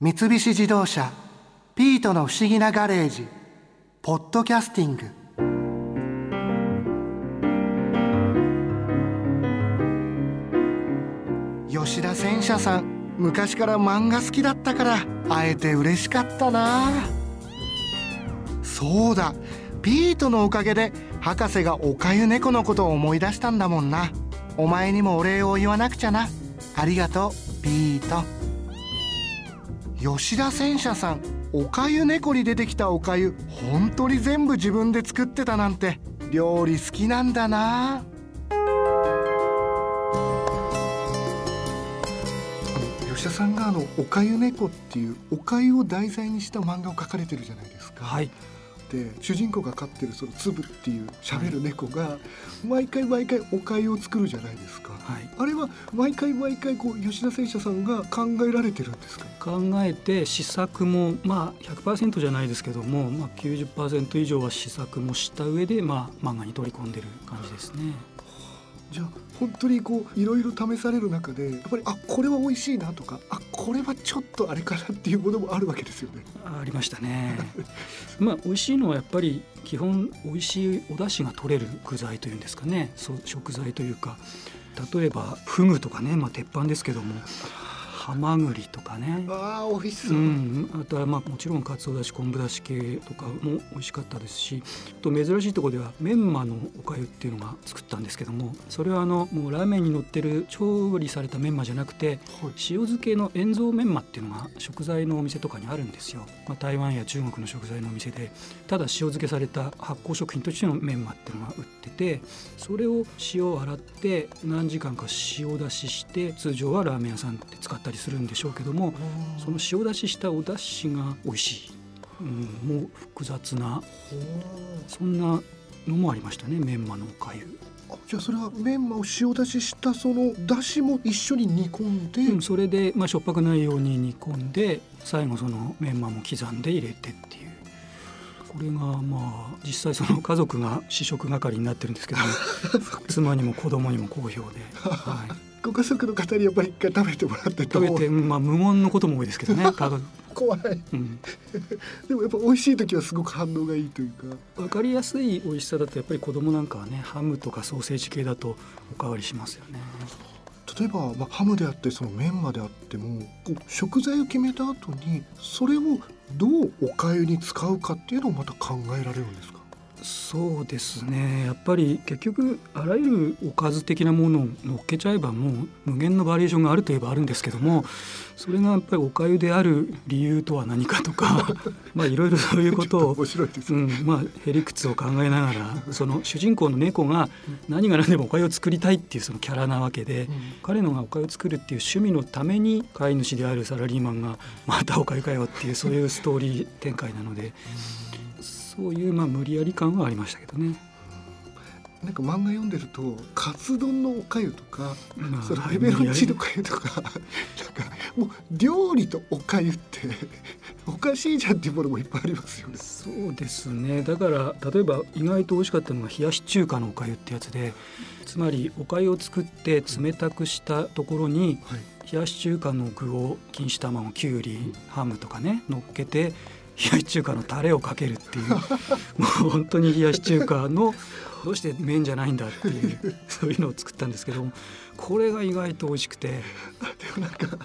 三菱自動車「ピートの不思議なガレージ」「ポッドキャスティング」吉田戦車さん昔から漫画好きだったから会えて嬉しかったな。そうだピートのおかげで博士がおかゆ猫のことを思い出したんだもんな。お前にもお礼を言わなくちゃな。ありがとうピート。吉田戦車さんおかゆ猫に出てきたおかゆ本当に全部自分で作ってたなんて料理好きなんだな吉田さんがあの「おかゆ猫」っていうおかゆを題材にした漫画を描かれてるじゃないですか。はいで主人公が飼ってるそのつぶっていう喋る猫が毎回毎回おかゆを作るじゃないですか、はい。あれは毎回毎回こう吉田戦車さんが考えられてるんですか？考えて試作もまあ100%じゃないですけども、まあ、90%以上は試作もした上で、まあ、漫画に取り込んでる感じですね。じゃあ本当にこういろいろ試される中でやっぱりあこれは美味しいなとかあこれはちょっとあれかなっていうものもあるわけですよね。ありましたね。まあ美味しいのはやっぱり基本美味しいお出汁が取れる具材というんですかねそう食材というか例えばフグとかね、まあ、鉄板ですけどもハマグリとかね。ああ美味しそう。う。ん、あとはまあもちろんかつおだし昆布だし系とかも美味しかったですしあと珍しいところではメンマのおかゆっていうのが作ったんですけどもそれはあのもうラーメンに乗ってる調理されたメンマじゃなくてはい。塩漬けの塩蔵メンマっていうのが食材のお店とかにあるんですよ、まあ、台湾や中国の食材のお店で。ただ塩漬けされた発酵食品としてのメンマっていうのが売っててそれを塩を洗って何時間か塩出しして通常はラーメン屋さんって使ったりするんでしょうけどもその塩出ししたお出汁が美味しい、うん、もう複雑なそんなのもありましたねメンマのおかゆ。あじゃあそれはメンマを塩出ししたその出汁も一緒に煮込んで、うん、それで、まあ、しょっぱくないように煮込んで最後そのメンマも刻んで入れてっていう。これがまあ実際その家族が試食係になってるんですけども 妻にも子供にも好評で、はい、ご家族の方にやっぱり一回食べてもらって食べて、まあ、無言のことも多いですけどね。怖い。うん、でもやっぱ美味しい時はすごく反応がいいというか。分かりやすい美味しさだとやっぱり子供なんかはねハムとかソーセージ系だとおかわりしますよね。例えば、まあ、ハムであってそのメンマであっても食材を決めた後にそれをどうおかゆに使うかっていうのをまた考えられるんですか？そうですね。やっぱり結局あらゆるおかず的なものを乗っけちゃえばもう無限のバリエーションがあるといえばあるんですけどもそれがやっぱりおかゆである理由とは何かとか まあいろいろそういうことをまあへりくつを考えながらその主人公の猫が何が何でもおかゆを作りたいっていうそのキャラなわけで、彼のがおかゆを作るっていう趣味のために飼い主であるサラリーマンがまたおかゆかよっていうそういうストーリー展開なのでそういうまあ無理やり感はありましたけどね。なんか漫画読んでるとカツ丼のおかゆとか、まあそのペペロンチーノおかゆとかなんかもう料理とおかゆっておかしいじゃんっていうものもいっぱいありますよね。そうですねだから例えば意外と美味しかったのが冷やし中華のおかゆってやつでつまりおかゆを作って冷たくしたところにはい冷やし中華の具を錦糸卵きゅうりハムとかね乗っけて冷やし中華のタレをかけるっていう。もう本当に冷やし中華のどうして麺じゃないんだっていうそういうのを作ったんですけどもこれが意外と美味しくて、でもなんか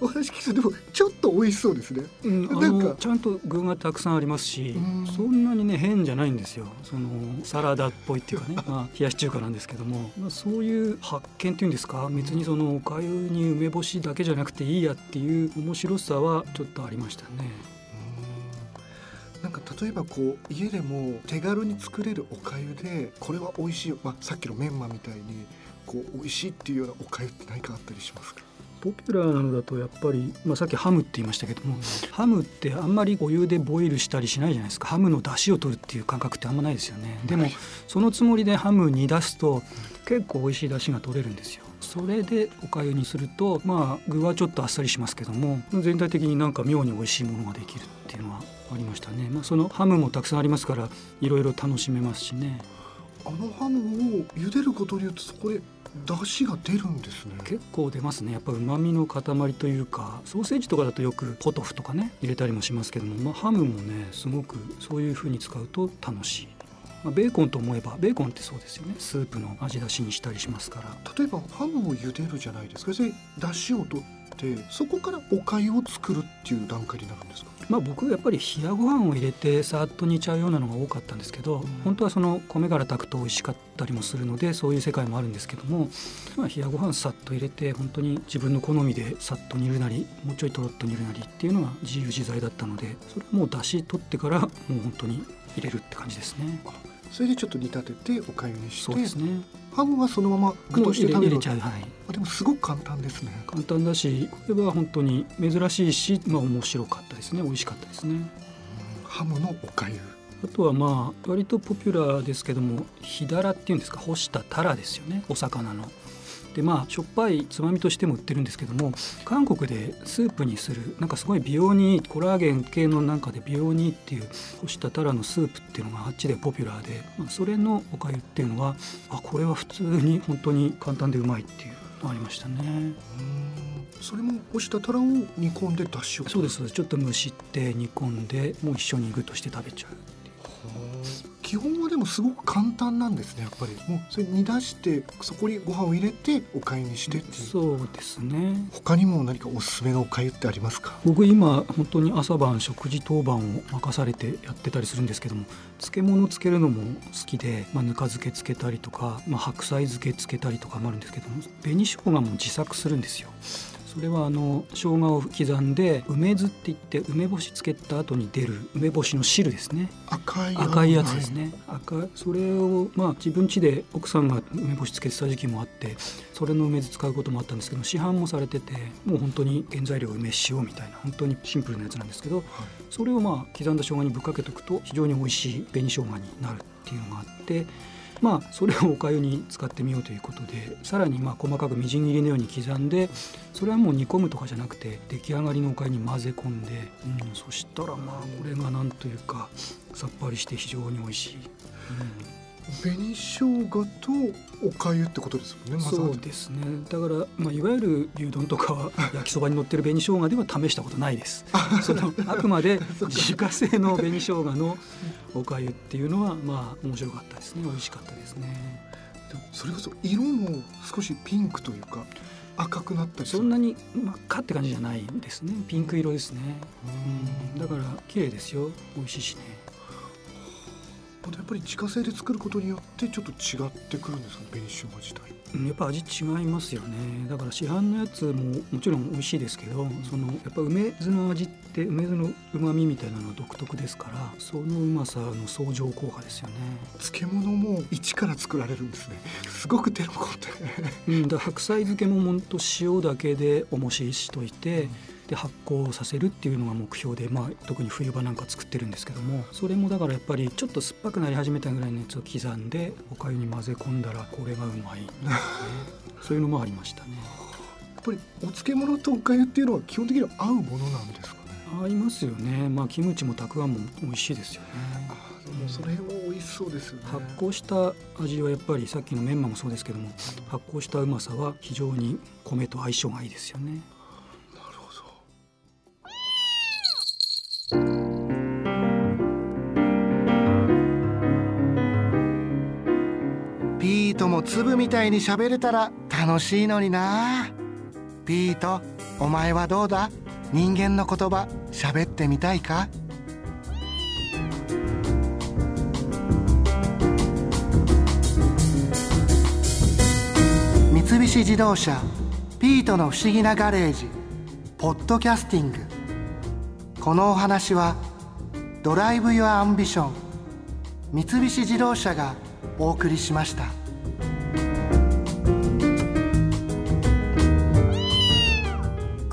お話聞くとでもちょっと美味しそうですね。うん、あなんか。のちゃんと具がたくさんありますしうん。そんなにね変じゃないんですよ。そのサラダっぽいっていうかね、まあ、冷やし中華なんですけども、まあ、そういう発見っていうんですか？別にそのおかゆに梅干しだけじゃなくていいやっていう面白さはちょっとありましたね。例えばこう家でも手軽に作れるおかゆでこれは美味しいよ、まあ、さっきのメンマみたいにこう美味しいっていうようなおかゆって何かあったりしますか？ポピュラーなのだとやっぱり、まあ、さっきハムって言いましたけども、ハムってあんまりお湯でボイルしたりしないじゃないですか。ハムの出汁を取るっていう感覚ってあんまないですよね。でもそのつもりでハム煮出すと結構美味しい出汁が取れるんですよ。それでおかゆにするとまあ具はちょっとあっさりしますけども全体的になんか妙に美味しいものができるっていうのはありましたね、まあ、そのハムもたくさんありますからいろいろ楽しめますしね。あのハムを茹でることによってそこで出汁が出るんですね。結構出ますね。やっぱ旨味の塊というかソーセージとかだとよくポトフとかね入れたりもしますけども、まあ、ハムもねすごくそういう風に使うと楽しいまあ、ベーコンと思えばベーコンってそうですよね。スープの味出しにしたりしますから。例えばハムを茹でるじゃないですか。で出汁を取ってそこからお粥を作るっていう段階になるんですか？まあ僕やっぱり冷やご飯を入れてさっと煮ちゃうようなのが多かったんですけど、うん、本当はその米から炊くと美味しかったりもするのでそういう世界もあるんですけども、まあ、冷やご飯さっと入れて本当に自分の好みでさっと煮るなりもうちょいとろっと煮るなりっていうのが自由自在だったのでそれはもう出汁取ってからもう本当に入れるって感じですね。それでちょっと煮立てておかゆにしてそうですね。ハムはそのまま具として食べる入れちゃう。はい。あでもすごく簡単ですね。簡単だしこれは本当に珍しいしまあ面白かったですね。美味しかったですねハムのおかゆあとはまあ割とポピュラーですけどもひだらっていうんですか？干したタラですよね。お魚のでまあしょっぱいつまみとしても売ってるんですけども韓国でスープにするなんかすごい美容にコラーゲン系のなんかで美容にっていう干したタラのスープっていうのがあっちでポピュラーで、まあ、それのおかゆっていうのはあこれは普通に本当に簡単でうまいっていうのありましたね。それも干したタラを煮込んで出汁を。そうですちょっと蒸して煮込んでもう一緒に具として食べちゃう基本はでもすごく簡単なんですねやっぱり。もうそれ煮出してそこにご飯を入れてお粥にしてっていう。そうですね。他にも何かおすすめのお粥ってありますか？僕今本当に朝晩食事当番を任されてやってたりするんですけども漬物つけるのも好きで、まあ、ぬか漬けつけたりとか、まあ、白菜漬けつけたりとかもあるんですけども紅生姜も自作するんですよそれはあの生姜を刻んで梅酢って言って梅干しつけた後に出る梅干しの汁ですね。赤い赤いやつですね、赤それをまあ自分家で奥さんが梅干しつけてた時期もあってそれの梅酢使うこともあったんですけど市販もされててもう本当に原材料梅塩みたいな本当にシンプルなやつなんですけど、はい、それをまあ刻んだ生姜にぶっかけておくと非常に美味しい紅生姜になるっていうのがあってまあそれをおかゆに使ってみようということでさらにまあ細かくみじん切りのように刻んでそれはもう煮込むとかじゃなくて出来上がりのおかゆに混ぜ込んで、うん、そしたらまあこれがなんというかさっぱりして非常に美味しい。うん紅生姜とお粥ってことですもんね、ま、そうですね。だから、まあ、いわゆる牛丼とか焼きそばに乗ってる 紅生姜では試したことないです。その あくまで自家製の紅生姜のお粥っていうのはまあ面白かったですね。美味しかったですね。それこそ色も少しピンクというか赤くなったりそんなに真っ赤って感じじゃないですね。ピンク色ですね。うん。だから綺麗ですよ。美味しいしねやっぱり自家製で作ることによってちょっと違ってくるんですか？紅生姜自体。やっぱ味違いますよね。だから市販のやつももちろん美味しいですけどそのやっぱ梅酢の味って梅酢のうまみみたいなのは独特ですからそのうまさの相乗効果ですよね。漬物も一から作られるんですね。すごく手の込んで。うんだ白菜漬けもほんと塩だけでおもししといて、うんで発酵させるっていうのが目標で、まあ、特に冬場なんか作ってるんですけどもそれもだからやっぱりちょっと酸っぱくなり始めたぐらいのやつを刻んでおかゆに混ぜ込んだらこれがうまい、そういうのもありましたね。やっぱりお漬物とおかゆっていうのは基本的には合うものなんですかね？合いますよね。まあキムチもたくあんも美味しいですよね。もそれも美味しそうですよね。発酵した味はやっぱりさっきのメンマもそうですけども、発酵したうまさは非常に米と相性がいいですよね。粒みたいに喋れたら楽しいのにな。ピートお前はどうだ？人間の言葉喋ってみたいか？三菱自動車ピートの不思議なガレージポッドキャスティング。このお話は Drive your Ambition 三菱自動車がお送りしました。